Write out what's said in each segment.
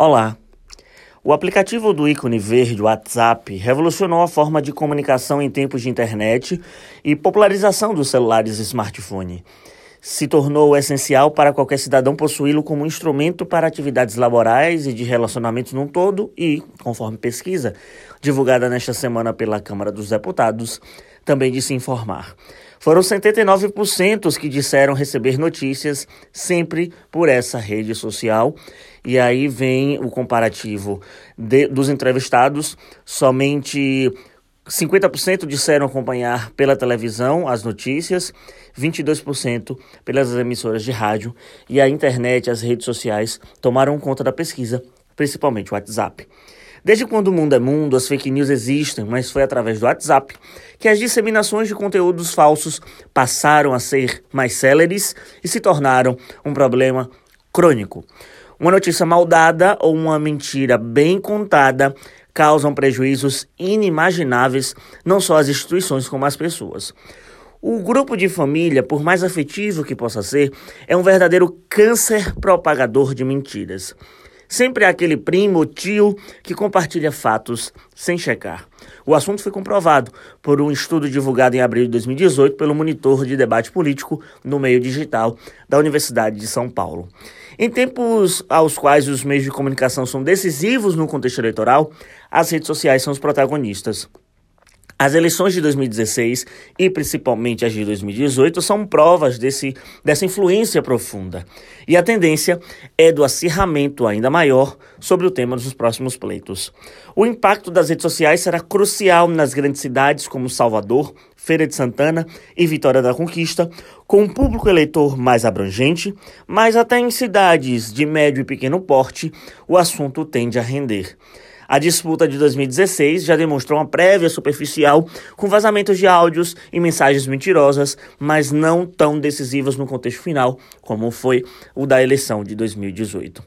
Olá! O aplicativo do ícone verde WhatsApp revolucionou a forma de comunicação em tempos de internet e popularização dos celulares e smartphone. Se tornou essencial para qualquer cidadão possuí-lo como instrumento para atividades laborais e de relacionamentos num todo e, conforme pesquisa divulgada nesta semana pela Câmara dos Deputados, também de se informar. Foram 79% os que disseram receber notícias sempre por essa rede social. E aí vem o comparativo de, dos entrevistados, somente 50% disseram acompanhar pela televisão as notícias, 22% pelas emissoras de rádio e a internet, as redes sociais tomaram conta da pesquisa, principalmente o WhatsApp. Desde quando o mundo é mundo, as fake news existem, mas foi através do WhatsApp que as disseminações de conteúdos falsos passaram a ser mais céleres e se tornaram um problema crônico. Uma notícia mal dada ou uma mentira bem contada causam prejuízos inimagináveis não só às instituições como às pessoas. O grupo de família, por mais afetivo que possa ser, é um verdadeiro câncer propagador de mentiras. Sempre há aquele primo tio que compartilha fatos sem checar. O assunto foi comprovado por um estudo divulgado em abril de 2018 pelo monitor de debate político no meio digital da Universidade de São Paulo. Em tempos aos quais os meios de comunicação são decisivos no contexto eleitoral, as redes sociais são os protagonistas. As eleições de 2016 e principalmente as de 2018 são provas desse, dessa influência profunda. E a tendência é do acirramento ainda maior sobre o tema dos próximos pleitos. O impacto das redes sociais será crucial nas grandes cidades como Salvador, Feira de Santana e Vitória da Conquista, com um público eleitor mais abrangente, mas até em cidades de médio e pequeno porte, o assunto tende a render. A disputa de 2016 já demonstrou uma prévia superficial com vazamentos de áudios e mensagens mentirosas, mas não tão decisivas no contexto final como foi o da eleição de 2018.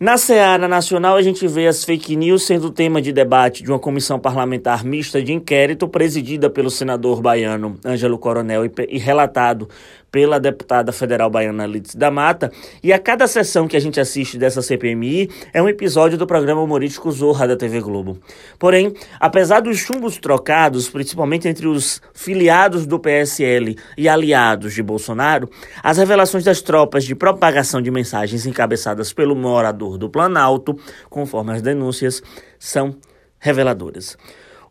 Na seara nacional, a gente vê as fake news sendo tema de debate de uma comissão parlamentar mista de inquérito presidida pelo senador baiano Ângelo Coronel e, relatado pela deputada federal baiana Lides da Mata. E a cada sessão que a gente assiste dessa CPMI é um episódio do programa humorístico Zorra da TV Globo. Porém, apesar dos chumbos trocados, principalmente entre os filiados do PSL e aliados de Bolsonaro, as revelações das tropas de propagação de mensagens encabeçadas pelo morador do Planalto, conforme as denúncias, são reveladoras.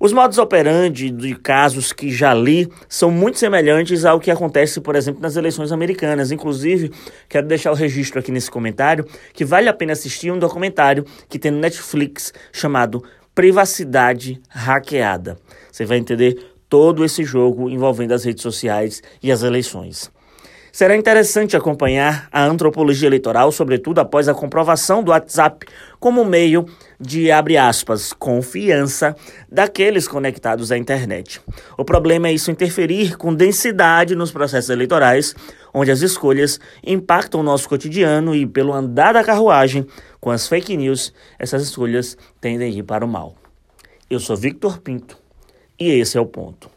Os modos operandi de casos que já li são muito semelhantes ao que acontece, por exemplo, nas eleições americanas. Inclusive, quero deixar o registro aqui nesse comentário que vale a pena assistir um documentário que tem no Netflix chamado Privacidade Hackeada. Você vai entender todo esse jogo envolvendo as redes sociais e as eleições. Será interessante acompanhar a antropologia eleitoral, sobretudo após a comprovação do WhatsApp como meio de, abre aspas, confiança daqueles conectados à internet. O problema é isso interferir com densidade nos processos eleitorais, onde as escolhas impactam o nosso cotidiano e, pelo andar da carruagem, com as fake news, essas escolhas tendem a ir para o mal. Eu sou Victor Pinto e esse é o ponto.